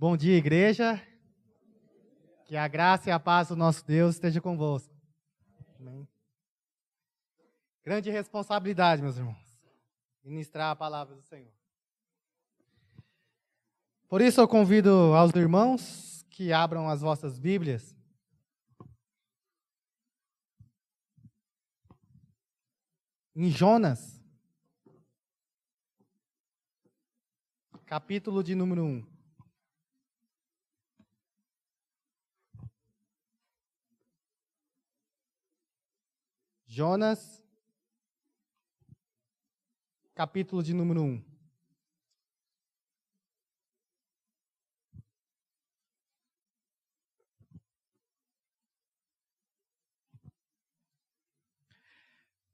Bom dia, igreja. Que a graça e a paz do nosso Deus esteja convosco. Amém. Grande responsabilidade, meus irmãos, ministrar a palavra do Senhor. Por isso eu convido aos irmãos que abram as vossas Bíblias. Em Jonas, capítulo de número 1. Jonas, capítulo de número 1.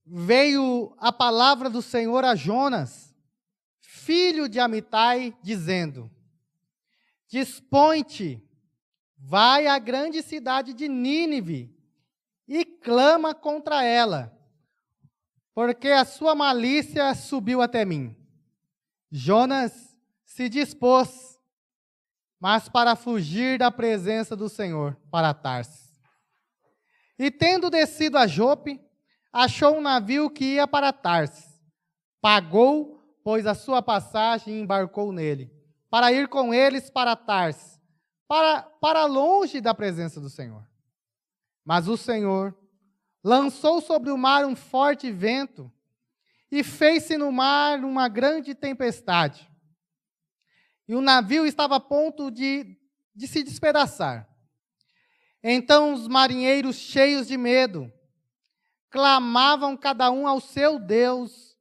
Veio a palavra do Senhor a Jonas, filho de Amitai, dizendo: Dispõe-te, vai à grande cidade de Nínive e clama contra ela, porque a sua malícia subiu até mim. Jonas se dispôs, mas para fugir da presença do Senhor, para Tarsis. E tendo descido a Jope, achou um navio que ia para Tarsis. Pagou, pois, a sua passagem e embarcou nele, para ir com eles para Tarsis, para, para longe da presença do Senhor. Mas o Senhor lançou sobre o mar um forte vento e fez-se no mar uma grande tempestade. E o navio estava a ponto de, de se despedaçar. Então os marinheiros, cheios de medo, clamavam cada um ao seu Deus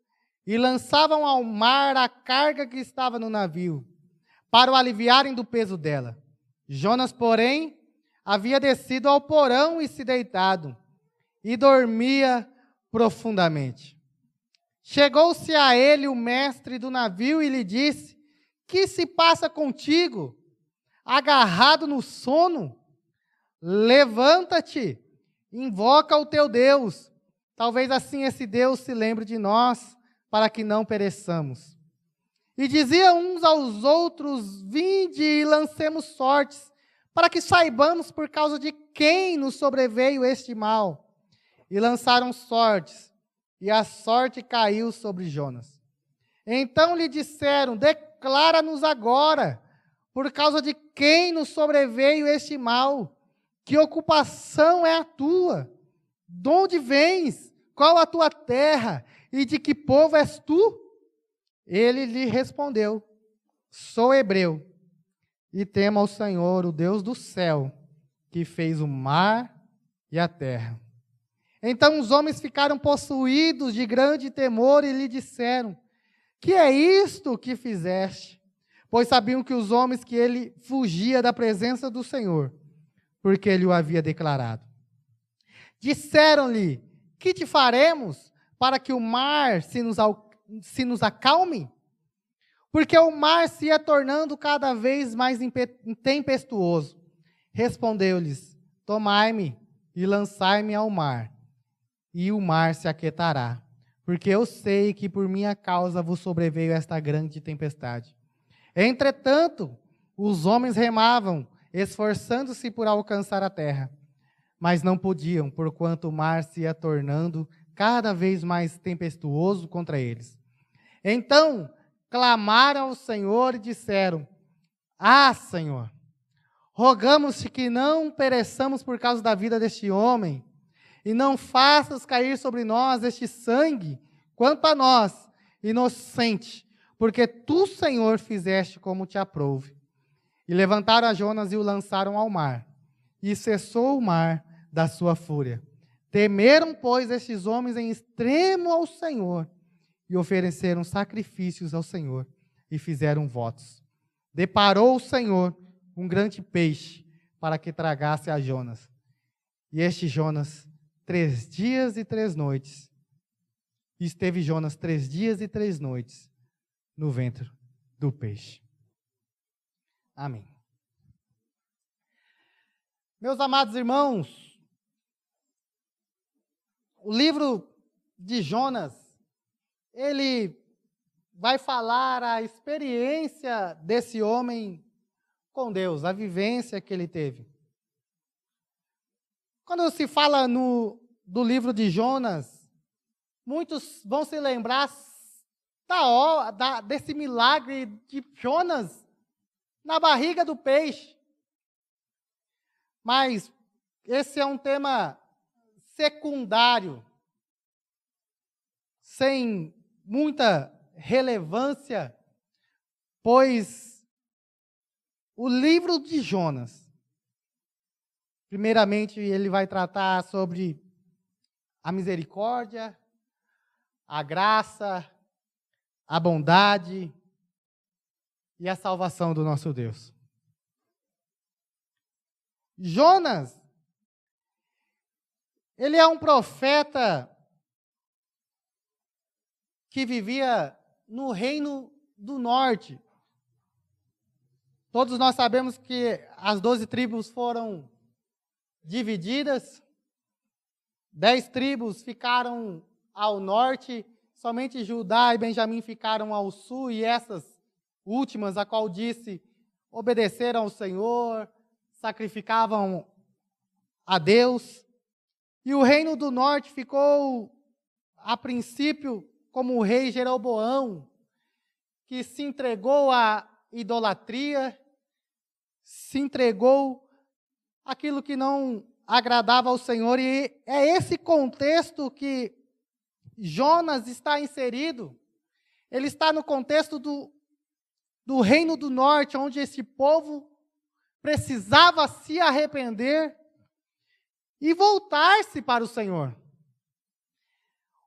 e lançavam ao mar a carga que estava no navio, para o aliviarem do peso dela. Jonas, porém, havia descido ao porão e se deitado, e dormia profundamente. Chegou-se a ele o mestre do navio e lhe disse: Que se passa contigo? Agarrado no sono? Levanta-te, invoca o teu Deus. Talvez assim esse Deus se lembre de nós, para que não pereçamos. E dizia uns aos outros: Vinde e lancemos sortes para que saibamos por causa de quem nos sobreveio este mal. E lançaram sortes, e a sorte caiu sobre Jonas. Então lhe disseram: Declara-nos agora, por causa de quem nos sobreveio este mal. Que ocupação é a tua? De onde vens? Qual a tua terra? E de que povo és tu? Ele lhe respondeu: Sou hebreu e tema ao Senhor, o Deus do céu, que fez o mar e a terra. Então os homens ficaram possuídos de grande temor e lhe disseram: Que é isto que fizeste? Pois sabiam que os homens que ele fugia da presença do Senhor, porque ele o havia declarado. Disseram-lhe: Que te faremos para que o mar se nos, se nos acalme? Porque o mar se ia tornando cada vez mais tempestuoso. Respondeu-lhes: Tomai-me e lançai-me ao mar, e o mar se aquietará, porque eu sei que por minha causa vos sobreveio esta grande tempestade. Entretanto, os homens remavam, esforçando-se por alcançar a terra, mas não podiam, porquanto o mar se ia tornando cada vez mais tempestuoso contra eles. Então clamaram ao Senhor e disseram: Ah, Senhor, rogamos-te que não pereçamos por causa da vida deste homem, e não faças cair sobre nós este sangue, quanto a nós, inocente, porque tu, Senhor, fizeste como te aprouve. E levantaram a Jonas e o lançaram ao mar, e cessou o mar da sua fúria. Temeram, pois, estes homens em extremo ao Senhor, e ofereceram sacrifícios ao Senhor e fizeram votos. Deparou o Senhor um grande peixe para que tragasse a Jonas. E este Jonas, três dias e três noites, esteve Jonas três dias e três noites no ventre do peixe. Amém. Meus amados irmãos, o livro de Jonas ele vai falar a experiência desse homem com Deus, a vivência que ele teve. Quando se fala no, do livro de Jonas, muitos vão se lembrar da, da, desse milagre de Jonas na barriga do peixe. Mas esse é um tema secundário, sem muita relevância, pois o livro de Jonas, primeiramente, ele vai tratar sobre a misericórdia, a graça, a bondade e a salvação do nosso Deus. Jonas, ele é um profeta que vivia no reino do norte. Todos nós sabemos que as doze tribos foram divididas, dez tribos ficaram ao norte, somente Judá e Benjamim ficaram ao sul, e essas últimas, a qual disse, obedeceram ao Senhor, sacrificavam a Deus. E o reino do norte ficou, a princípio, como o rei Jeroboão, que se entregou à idolatria, se entregou aquilo que não agradava ao Senhor, e é esse contexto que Jonas está inserido. Ele está no contexto do, do reino do norte, onde esse povo precisava se arrepender e voltar-se para o Senhor.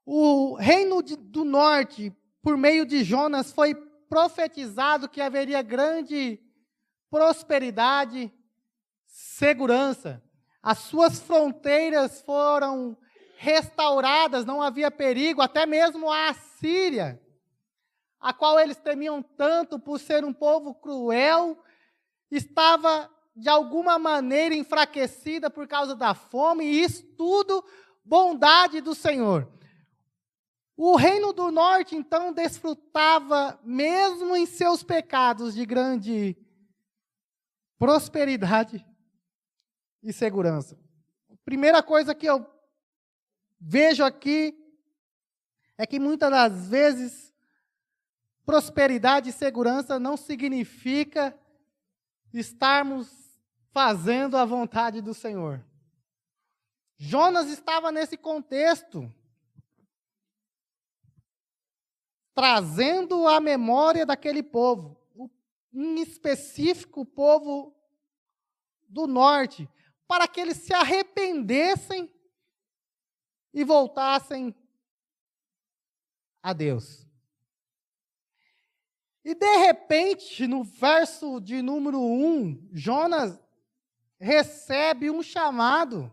O reino de, do norte, por meio de Jonas, foi profetizado que haveria grande prosperidade, segurança. As suas fronteiras foram restauradas, não havia perigo, até mesmo a Síria, a qual eles temiam tanto por ser um povo cruel estava de alguma maneira enfraquecida por causa da fome, e isso tudo bondade do Senhor. O reino do norte, então, desfrutava, mesmo em seus pecados, de grande prosperidade e segurança. Primeira coisa que eu vejo aqui é que muitas das vezes prosperidade e segurança não significa estarmos fazendo a vontade do Senhor. Jonas estava nesse contexto, trazendo a memória daquele povo, em específico o povo do norte, para que eles se arrependessem e voltassem a Deus. E de repente, no verso de número 1, Jonas recebe um chamado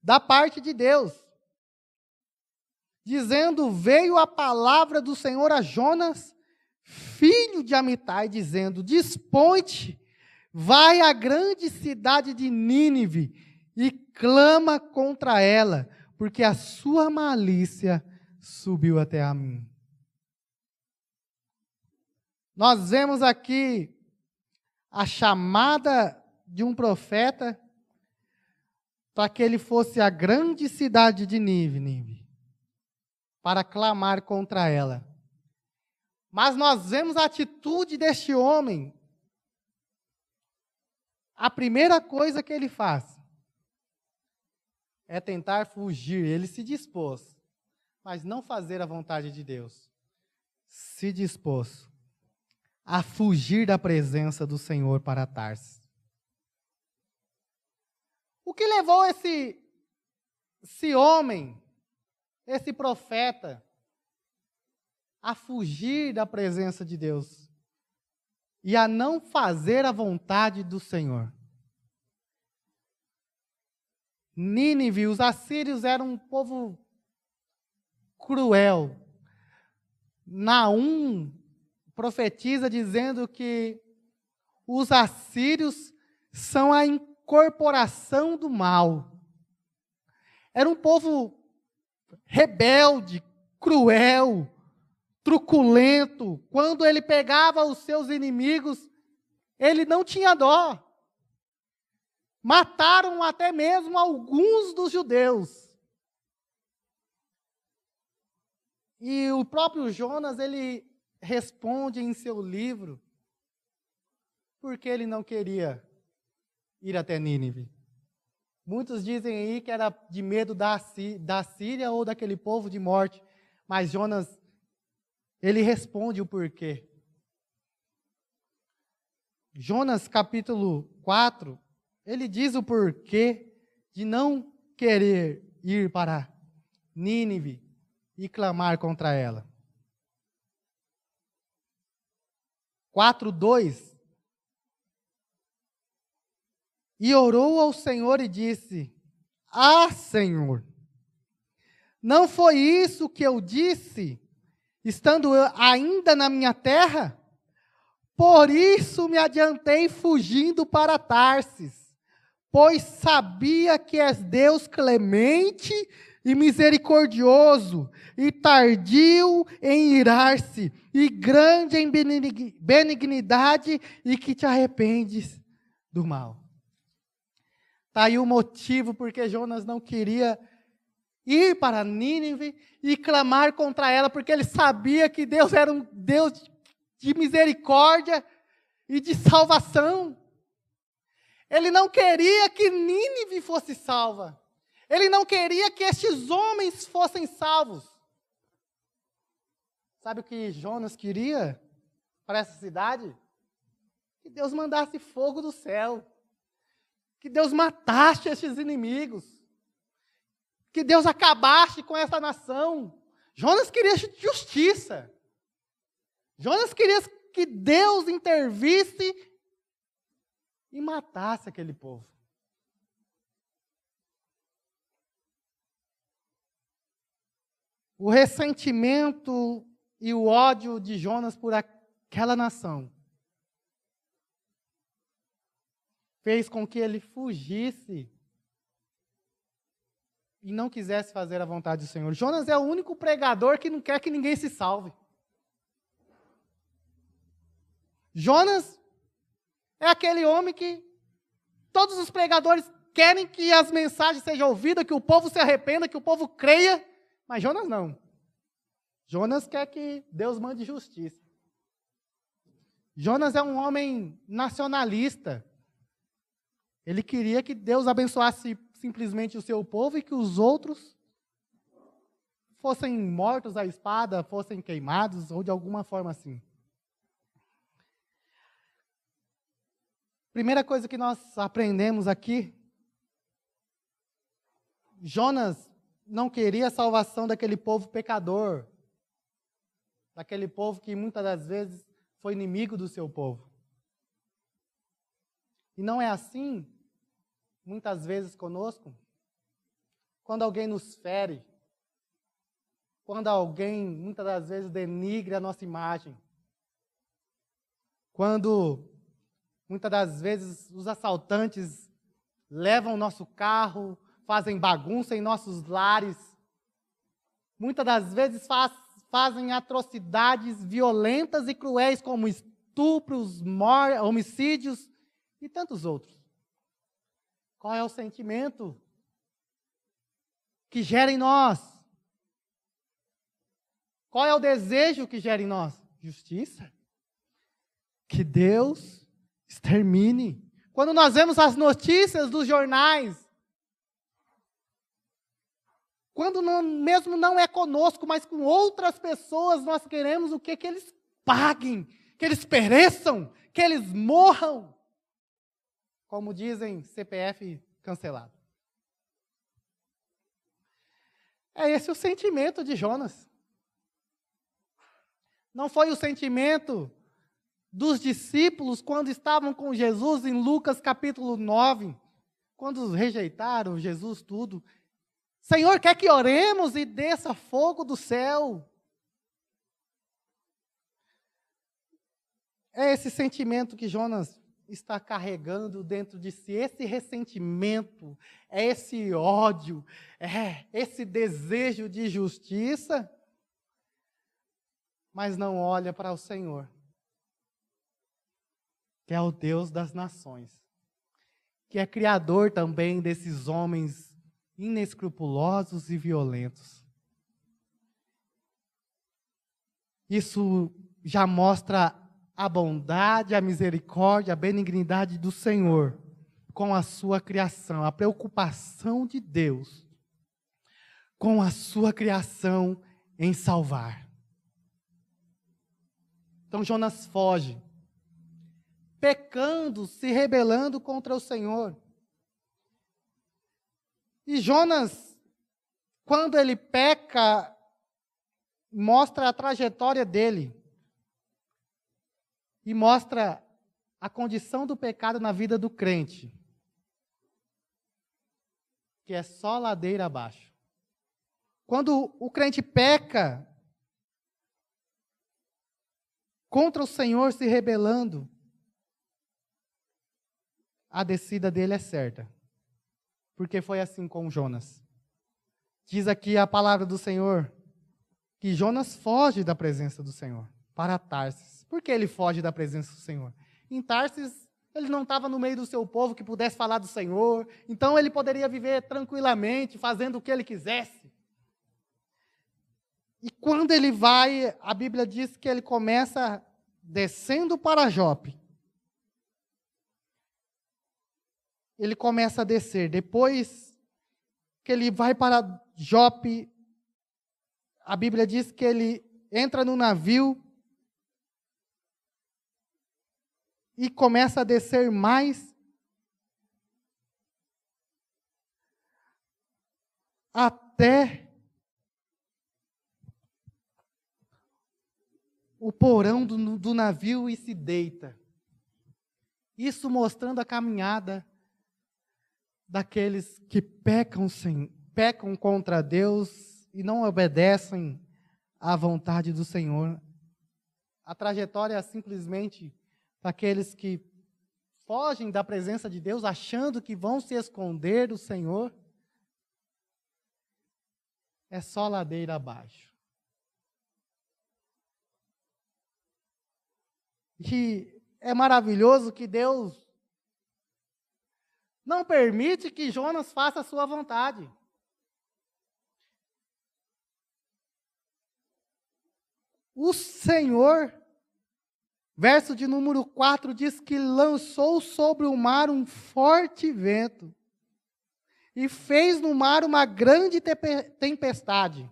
da parte de Deus, dizendo: Veio a palavra do Senhor a Jonas, filho de Amitai, dizendo: Dispõe-te, vai à grande cidade de Nínive e clama contra ela, porque a sua malícia subiu até a mim. Nós vemos aqui a chamada de um profeta para que ele fosse a grande cidade de Nínive, para clamar contra ela. Mas nós vemos a atitude deste homem. A primeira coisa que ele faz é tentar fugir. Ele se dispôs, mas não fazer a vontade de Deus. Se dispôs a fugir da presença do Senhor para Tarsis. O que levou esse, esse homem, esse profeta, a fugir da presença de Deus e a não fazer a vontade do Senhor? Nínive, os assírios eram um povo cruel. Naum profetiza dizendo que os assírios são a incorporação do mal. Era um povo rebelde, cruel, truculento. Quando ele pegava os seus inimigos, ele não tinha dó. Mataram até mesmo alguns dos judeus. E o próprio Jonas, ele responde em seu livro porque ele não queria ir até Nínive. Muitos dizem aí que era de medo da, da Síria ou daquele povo de morte, mas Jonas, ele responde o porquê. Jonas capítulo 4, ele diz o porquê de não querer ir para Nínive e clamar contra ela. 4:2 E orou ao Senhor e disse: Ah, Senhor, não foi isso que eu disse, estando ainda na minha terra? Por isso me adiantei fugindo para Tarsis, pois sabia que és Deus clemente e misericordioso, e tardio em irar-se, e grande em benignidade, e que te arrependes do mal. Está aí o motivo porque Jonas não queria ir para Nínive e clamar contra ela, porque ele sabia que Deus era um Deus de misericórdia e de salvação. Ele não queria que Nínive fosse salva. Ele não queria que estes homens fossem salvos. Sabe o que Jonas queria para essa cidade? Que Deus mandasse fogo do céu. Que Deus matasse estes inimigos. Que Deus acabasse com essa nação. Jonas queria justiça. Jonas queria que Deus intervisse e matasse aquele povo. o ressentimento e o ódio de Jonas por aquela nação fez com que ele fugisse e não quisesse fazer a vontade do Senhor. Jonas é o único pregador que não quer que ninguém se salve. Jonas é aquele homem que todos os pregadores querem que as mensagens sejam ouvidas, que o povo se arrependa, que o povo creia, mas Jonas não. Jonas quer que Deus mande justiça. Jonas é um homem nacionalista. Ele queria que Deus abençoasse simplesmente o seu povo e que os outros fossem mortos à espada, fossem queimados ou de alguma forma assim. Primeira coisa que nós aprendemos aqui, Jonas não queria a salvação daquele povo pecador, daquele povo que muitas das vezes foi inimigo do seu povo. E não é assim, muitas vezes conosco? Quando alguém nos fere, quando alguém muitas das vezes denigre a nossa imagem, quando muitas das vezes os assaltantes levam nosso carro, fazem bagunça em nossos lares, muitas das vezes faz, fazem atrocidades violentas e cruéis, como estupros, homicídios e tantos outros. Qual é o sentimento que gera em nós? Qual é o desejo que gera em nós? Justiça. Que Deus extermine. Quando nós vemos as notícias dos jornais, quando não, mesmo não é conosco, mas com outras pessoas, nós queremos o que? Que eles paguem, que eles pereçam, que eles morram. Como dizem, CPF cancelado. É esse o sentimento de Jonas. Não foi o sentimento dos discípulos quando estavam com Jesus em Lucas capítulo 9, quando rejeitaram Jesus tudo. Senhor, quer que oremos e desça fogo do céu? É esse sentimento que Jonas está carregando dentro de si, esse ressentimento, é esse ódio, é esse desejo de justiça, mas não olha para o Senhor. que é o Deus das nações, que é criador também desses homens inescrupulosos e violentos. Isso já mostra a bondade, a misericórdia, a benignidade do Senhor com a sua criação, a preocupação de Deus com a sua criação em salvar. Então Jonas foge, pecando, se rebelando contra o Senhor. E Jonas, quando ele peca, mostra a trajetória dele e mostra a condição do pecado na vida do crente, que é só ladeira abaixo. Quando o crente peca contra o Senhor se rebelando, a descida dele é certa. Porque foi assim com Jonas. Diz aqui a palavra do Senhor que Jonas foge da presença do Senhor para Tarsis. Por que ele foge da presença do Senhor? Em Tarsis, ele não estava no meio do seu povo que pudesse falar do Senhor, então ele poderia viver tranquilamente, fazendo o que ele quisesse. E quando ele vai, a Bíblia diz que ele começa descendo para Jope. Ele começa a descer. Depois que ele vai para Jope, a Bíblia diz que ele entra no navio e começa a descer mais até o porão do, do, navio e se deita. Isso mostrando a caminhada daqueles que pecam, sem, pecam contra Deus e não obedecem à vontade do Senhor. A trajetória é simplesmente aqueles que fogem da presença de Deus achando que vão se esconder do Senhor, é só ladeira abaixo. E é maravilhoso que Deus não permite que Jonas faça a sua vontade. O Senhor Verso de número 4 diz que lançou sobre o mar um forte vento e fez no mar uma grande tempestade.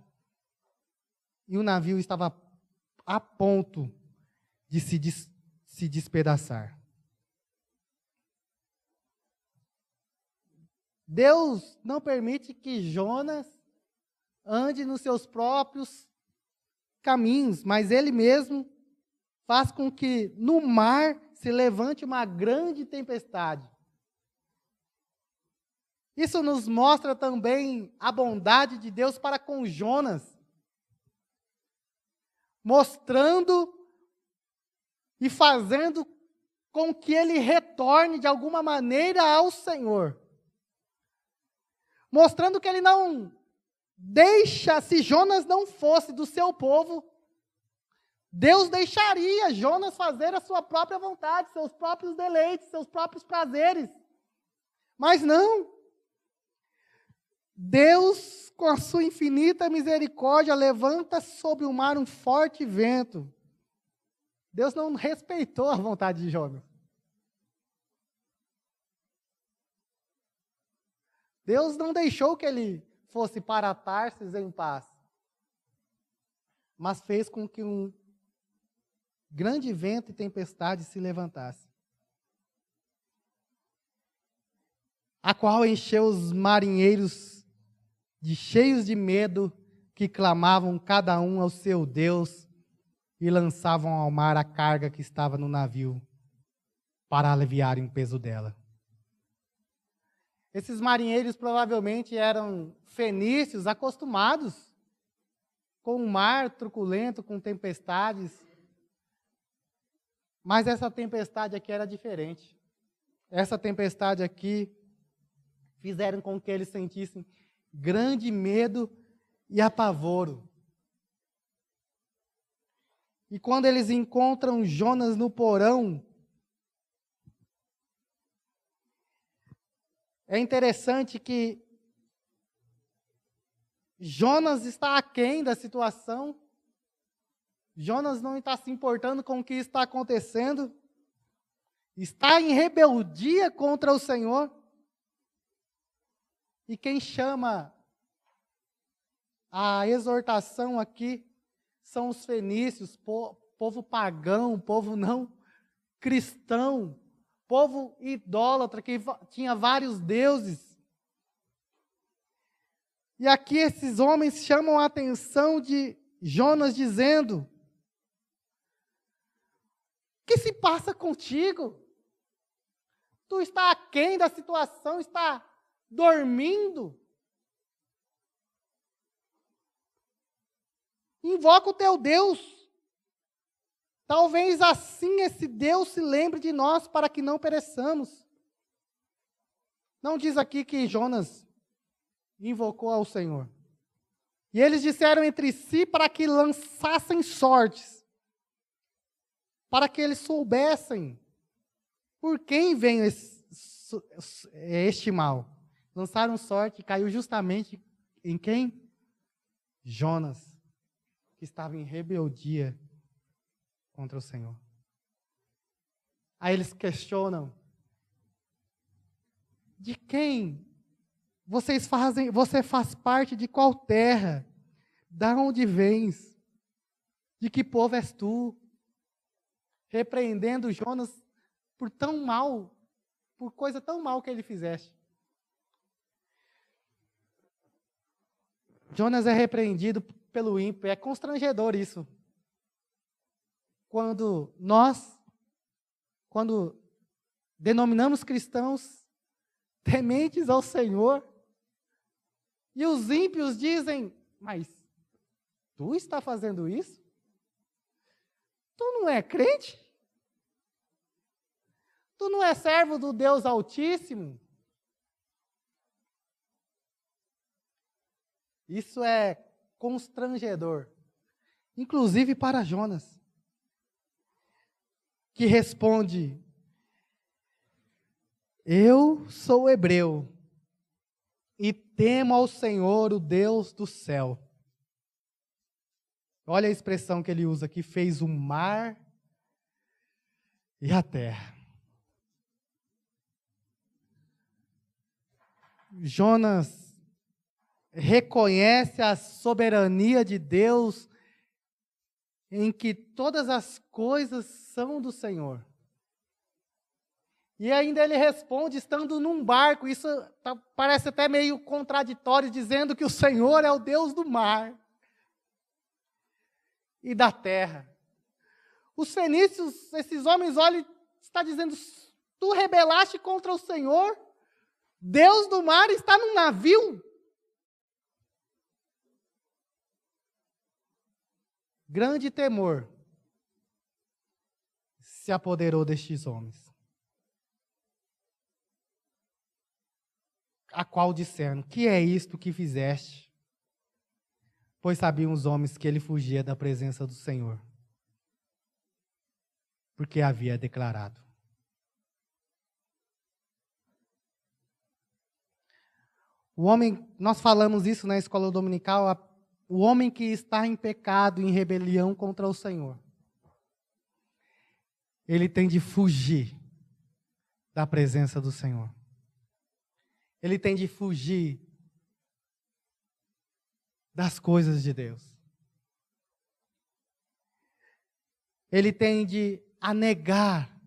E o navio estava a ponto de se, des se despedaçar. Deus não permite que Jonas ande nos seus próprios caminhos, mas ele mesmo faz com que no mar se levante uma grande tempestade. Isso nos mostra também a bondade de Deus para com Jonas, mostrando e fazendo com que ele retorne de alguma maneira ao Senhor. Mostrando que ele não deixa, se Jonas não fosse do seu povo, Deus deixaria Jonas fazer a sua própria vontade, seus próprios deleites, seus próprios prazeres. Mas não. Deus, com a sua infinita misericórdia, levanta sobre o mar um forte vento. Deus não respeitou a vontade de Jonas. Deus não deixou que ele fosse para Tarsis em paz, mas fez com que um grande vento e tempestade se levantasse, a qual encheu os marinheiros de cheios de medo, que clamavam cada um ao seu Deus e lançavam ao mar a carga que estava no navio para aliviarem o peso dela. Esses marinheiros provavelmente eram fenícios acostumados com o mar truculento, com tempestades, mas essa tempestade aqui era diferente. Essa tempestade aqui fizeram com que eles sentissem grande medo e apavoro. E quando eles encontram Jonas no porão, é interessante que Jonas está aquém da situação Jonas não está se importando com o que está acontecendo. Está em rebeldia contra o Senhor. E quem chama a exortação aqui são os fenícios, povo pagão, povo não cristão, povo idólatra que tinha vários deuses. E aqui esses homens chamam a atenção de Jonas dizendo: que se passa contigo? Tu está aquém da situação, está dormindo. Invoca o teu Deus. Talvez assim esse Deus se lembre de nós para que não pereçamos. Não diz aqui que Jonas invocou ao Senhor. E eles disseram entre si para que lançassem sortes, para que eles soubessem por quem vem esse, este mal. Lançaram sorte e caiu justamente em quem? Jonas, que estava em rebeldia contra o Senhor. Aí eles questionam: de quem vocês fazem, você faz parte de qual terra? Da onde vens? De que povo és tu? Repreendendo Jonas por tão mal, por coisa tão mal que ele fizeste. Jonas é repreendido pelo ímpio, é constrangedor isso. Quando nós, quando denominamos cristãos tementes ao Senhor, e os ímpios dizem: Mas tu está fazendo isso? Tu não é crente? Tu não é servo do Deus Altíssimo? Isso é constrangedor, inclusive para Jonas, que responde: Eu sou hebreu e temo ao Senhor, o Deus do céu. Olha a expressão que ele usa aqui: fez o mar e a terra. Jonas reconhece a soberania de Deus em que todas as coisas são do Senhor. E ainda ele responde estando num barco. Isso tá, parece até meio contraditório, dizendo que o Senhor é o Deus do mar e da terra. Os fenícios, esses homens olham, está dizendo: Tu rebelaste contra o Senhor? Deus do mar está num navio? Grande temor se apoderou destes homens. a qual disseram: Que é isto que fizeste? Pois sabiam os homens que ele fugia da presença do Senhor, porque havia declarado. O homem, nós falamos isso na escola dominical, o homem que está em pecado, em rebelião contra o Senhor, ele tem de fugir da presença do Senhor. Ele tem de fugir das coisas de Deus. Ele tem de anegar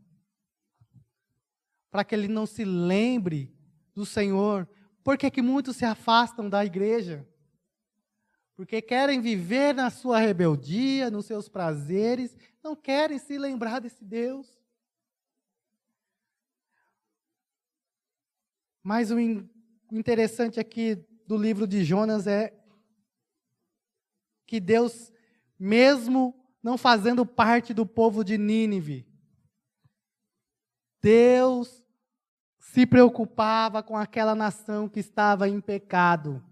para que ele não se lembre do Senhor. Por que, que muitos se afastam da igreja? Porque querem viver na sua rebeldia, nos seus prazeres, não querem se lembrar desse Deus. Mas o interessante aqui do livro de Jonas é que Deus, mesmo não fazendo parte do povo de Nínive, Deus se preocupava com aquela nação que estava em pecado,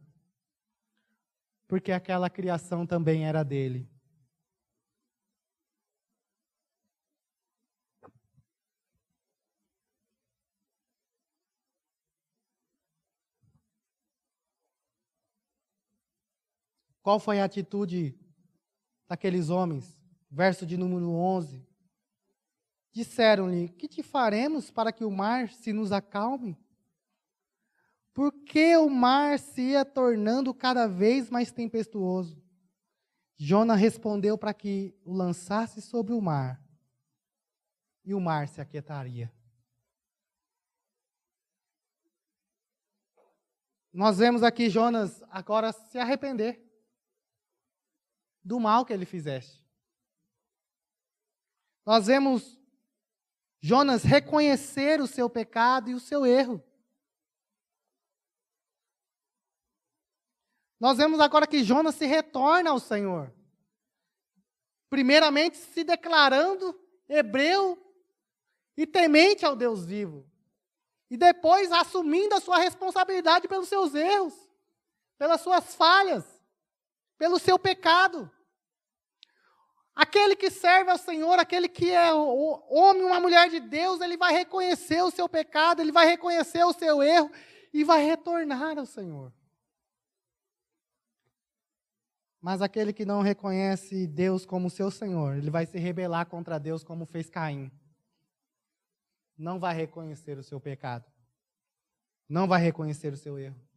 porque aquela criação também era dele. Qual foi a atitude daqueles homens? Verso de número 11. Disseram-lhe: Que te faremos para que o mar se nos acalme? Por que o mar se ia tornando cada vez mais tempestuoso? Jonas respondeu para que o lançasse sobre o mar, e o mar se aquietaria. Nós vemos aqui Jonas agora se arrepender do mal que ele fizeste. Nós vemos Jonas reconhecer o seu pecado e o seu erro. Nós vemos agora que Jonas se retorna ao Senhor. Primeiramente se declarando hebreu e temente ao Deus vivo. E depois assumindo a sua responsabilidade pelos seus erros, pelas suas falhas, pelo seu pecado. Aquele que serve ao Senhor, aquele que é homem, uma mulher de Deus, ele vai reconhecer o seu pecado, ele vai reconhecer o seu erro e vai retornar ao Senhor. Mas aquele que não reconhece Deus como seu Senhor, ele vai se rebelar contra Deus como fez Caim. Não vai reconhecer o seu pecado. Não vai reconhecer o seu erro.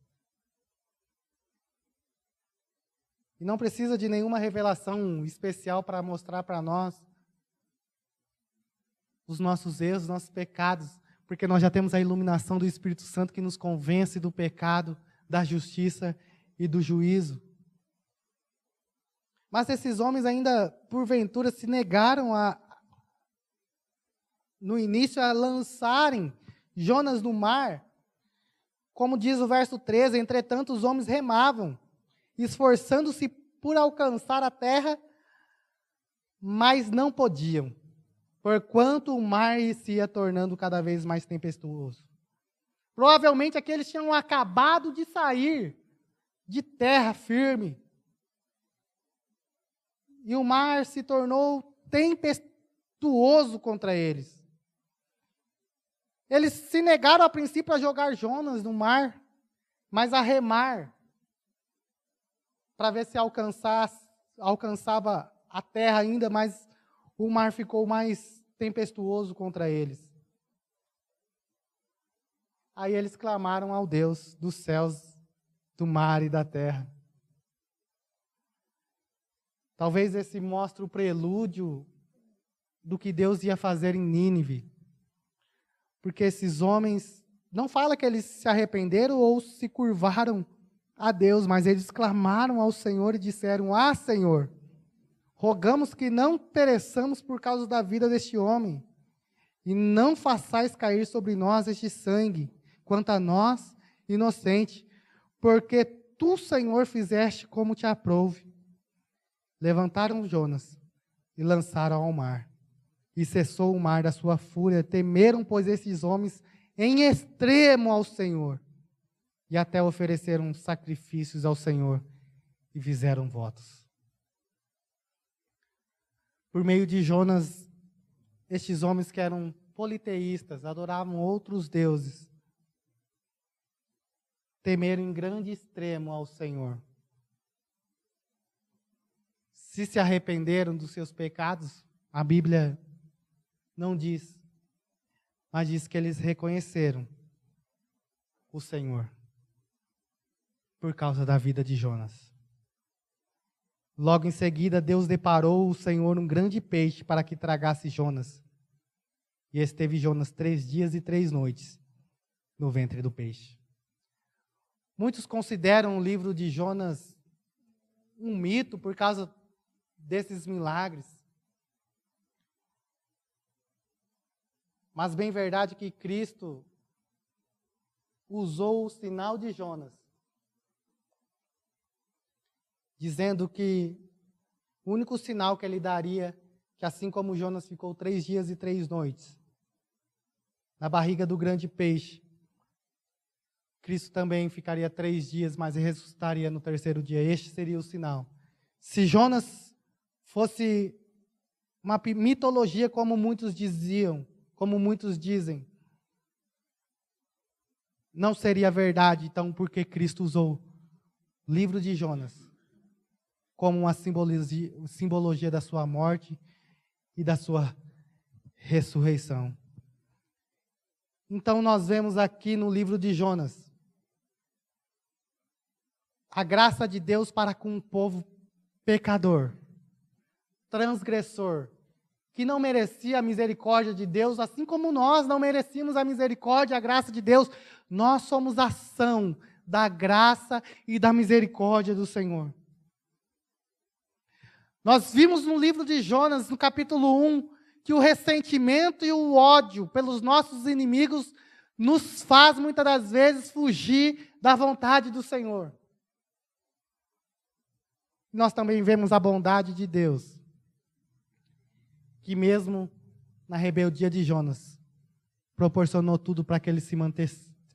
E não precisa de nenhuma revelação especial para mostrar para nós os nossos erros, os nossos pecados, porque nós já temos a iluminação do Espírito Santo que nos convence do pecado, da justiça e do juízo. Mas esses homens ainda, porventura, se negaram a, no início, a lançarem Jonas no mar. Como diz o verso 13: entretanto, os homens remavam, esforçando-se por alcançar a terra, mas não podiam, porquanto o mar se ia tornando cada vez mais tempestuoso. Provavelmente aqueles tinham acabado de sair de terra firme, e o mar se tornou tempestuoso contra eles. Eles se negaram a princípio a jogar Jonas no mar, mas a remar para ver se alcançava a terra ainda, mas o mar ficou mais tempestuoso contra eles. Aí eles clamaram ao Deus dos céus, do mar e da terra. Talvez esse mostre o prelúdio do que Deus ia fazer em Nínive. Porque esses homens, não fala que eles se arrependeram ou se curvaram a Deus, mas eles clamaram ao Senhor e disseram: Ah, Senhor, rogamos que não pereçamos por causa da vida deste homem, e não façais cair sobre nós este sangue, quanto a nós, inocente, porque tu, Senhor, fizeste como te aprouve. Levantaram Jonas e lançaram ao mar. E cessou o mar da sua fúria. Temeram, pois, esses homens em extremo ao Senhor. E até ofereceram sacrifícios ao Senhor e fizeram votos. Por meio de Jonas, estes homens que eram politeístas, adoravam outros deuses, temeram em grande extremo ao Senhor se se arrependeram dos seus pecados, a Bíblia não diz, mas diz que eles reconheceram o Senhor por causa da vida de Jonas. Logo em seguida, Deus deparou o Senhor um grande peixe para que tragasse Jonas. E esteve Jonas três dias e três noites no ventre do peixe. Muitos consideram o livro de Jonas um mito por causa desses milagres. Mas bem verdade que Cristo usou o sinal de Jonas, dizendo que o único sinal que ele daria, que assim como Jonas ficou três dias e três noites na barriga do grande peixe, Cristo também ficaria três dias, mas ressuscitaria no terceiro dia. Este seria o sinal. Se Jonas fosse uma mitologia, como muitos diziam, como muitos dizem, não seria verdade, então, porque Cristo usou o livro de Jonas como uma simbologia, simbologia da sua morte e da sua ressurreição. Então, nós vemos aqui no livro de Jonas a graça de Deus para com um povo pecador, transgressor, que não merecia a misericórdia de Deus, assim como nós não merecíamos a misericórdia a graça de Deus. Nós somos ação da graça e da misericórdia do Senhor. Nós vimos no livro de Jonas, no capítulo 1, que o ressentimento e o ódio pelos nossos inimigos nos faz muitas das vezes fugir da vontade do Senhor. Nós também vemos a bondade de Deus, que mesmo na rebeldia de Jonas, proporcionou tudo para que ele se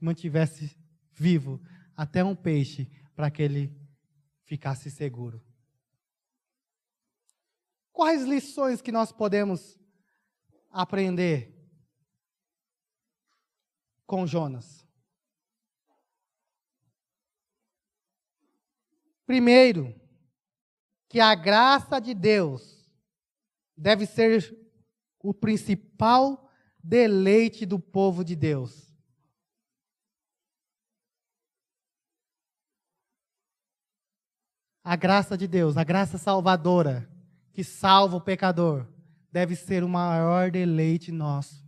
mantivesse vivo, até um peixe, para que ele ficasse seguro. Quais lições que nós podemos aprender com Jonas? Primeiro, que a graça de Deus deve ser o principal deleite do povo de Deus. A graça de Deus, a graça salvadora, que salva o pecador, deve ser o maior deleite nosso.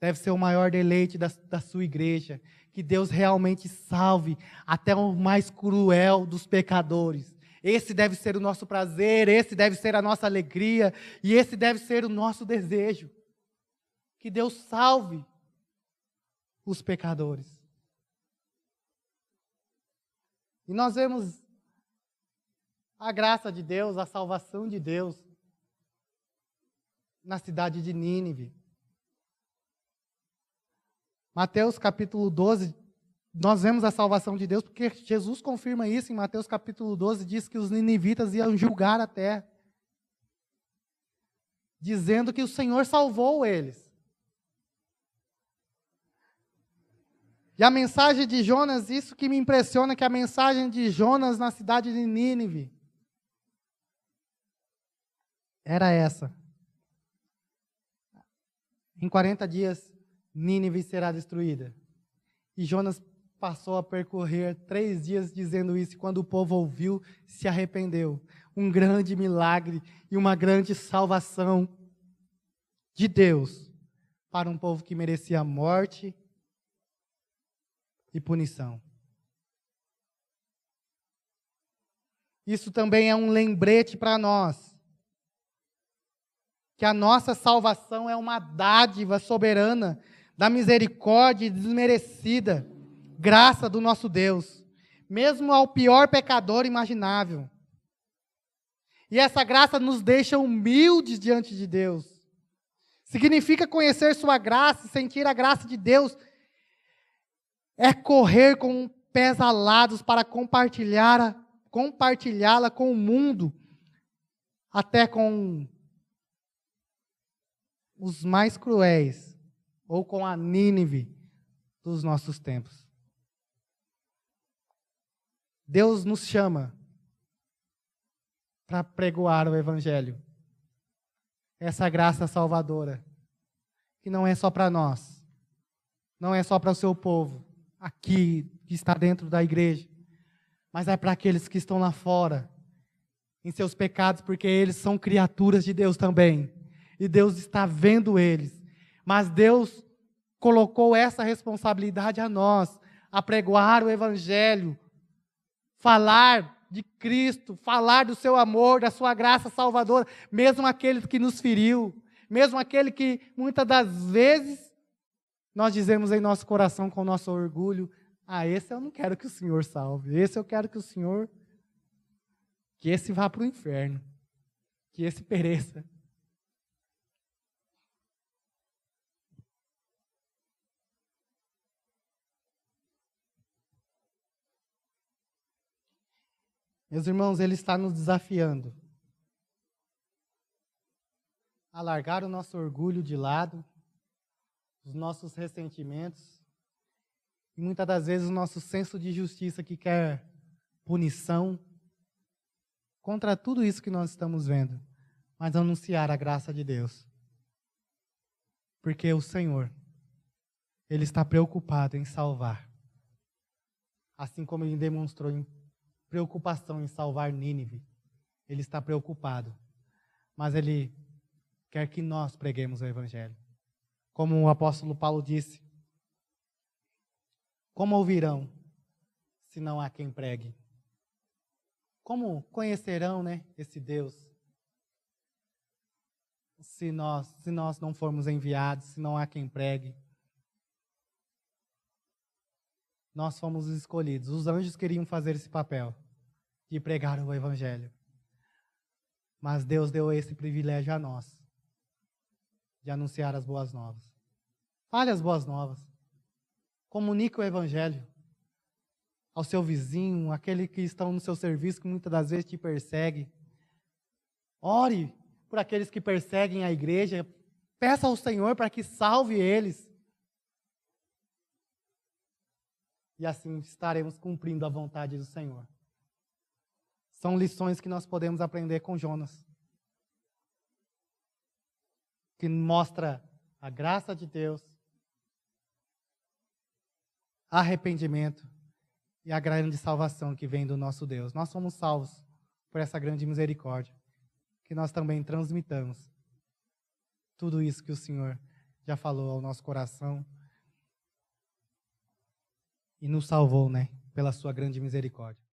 Deve ser o maior deleite da, da sua igreja. Que Deus realmente salve até o mais cruel dos pecadores. Esse deve ser o nosso prazer, esse deve ser a nossa alegria, e esse deve ser o nosso desejo. Que Deus salve os pecadores. E nós vemos a graça de Deus, a salvação de Deus na cidade de Nínive. Mateus capítulo 12, nós vemos a salvação de Deus porque Jesus confirma isso em Mateus capítulo 12, diz que os ninivitas iam julgar a terra, dizendo que o Senhor salvou eles. E a mensagem de Jonas, isso que me impressiona, que a mensagem de Jonas na cidade de Nínive era essa. Em 40 dias, Nínive será destruída. E Jonas passou a percorrer três dias dizendo isso, e quando o povo ouviu, se arrependeu. Um grande milagre e uma grande salvação de Deus para um povo que merecia morte e punição. Isso também é um lembrete para nós que a nossa salvação é uma dádiva soberana da misericórdia desmerecida, graça do nosso Deus, mesmo ao pior pecador imaginável. E essa graça nos deixa humildes diante de Deus. Significa conhecer Sua graça, sentir a graça de Deus, é correr com pés alados para compartilhar compartilhá-la com o mundo, até com os mais cruéis, ou com a Nínive dos nossos tempos. Deus nos chama para pregoar o Evangelho. Essa graça salvadora, que não é só para nós, não é só para o seu povo, aqui, que está dentro da igreja, mas é para aqueles que estão lá fora, em seus pecados, porque eles são criaturas de Deus também e Deus está vendo eles. Mas Deus colocou essa responsabilidade a nós, a pregoar o Evangelho, falar de Cristo, falar do seu amor, da sua graça salvadora, mesmo aquele que nos feriu, mesmo aquele que muitas das vezes nós dizemos em nosso coração com nosso orgulho: ah, esse eu não quero que o Senhor salve, esse eu quero que o Senhor, que esse vá para o inferno, que esse pereça. Meus irmãos, Ele está nos desafiando a largar o nosso orgulho de lado, os nossos ressentimentos, e muitas das vezes o nosso senso de justiça que quer punição, contra tudo isso que nós estamos vendo, mas anunciar a graça de Deus. Porque o Senhor, Ele está preocupado em salvar. Assim como Ele demonstrou em preocupação em salvar Nínive. Ele está preocupado. Mas Ele quer que nós preguemos o Evangelho. Como o apóstolo Paulo disse: Como ouvirão se não há quem pregue? Como conhecerão, né, esse Deus? Se nós, se nós não formos enviados, se não há quem pregue. Nós fomos escolhidos. Os anjos queriam fazer esse papel de pregar o evangelho. Mas Deus deu esse privilégio a nós de anunciar as boas novas. Fale as boas novas. Comunique o evangelho ao seu vizinho, aquele que estão no seu serviço, que muitas das vezes te persegue. Ore por aqueles que perseguem a igreja. Peça ao Senhor para que salve eles. E assim estaremos cumprindo a vontade do Senhor. São lições que nós podemos aprender com Jonas. Que mostra a graça de Deus, arrependimento e a grande salvação que vem do nosso Deus. Nós somos salvos por essa grande misericórdia, que nós também transmitamos tudo isso que o Senhor já falou ao nosso coração e nos salvou, né, pela sua grande misericórdia.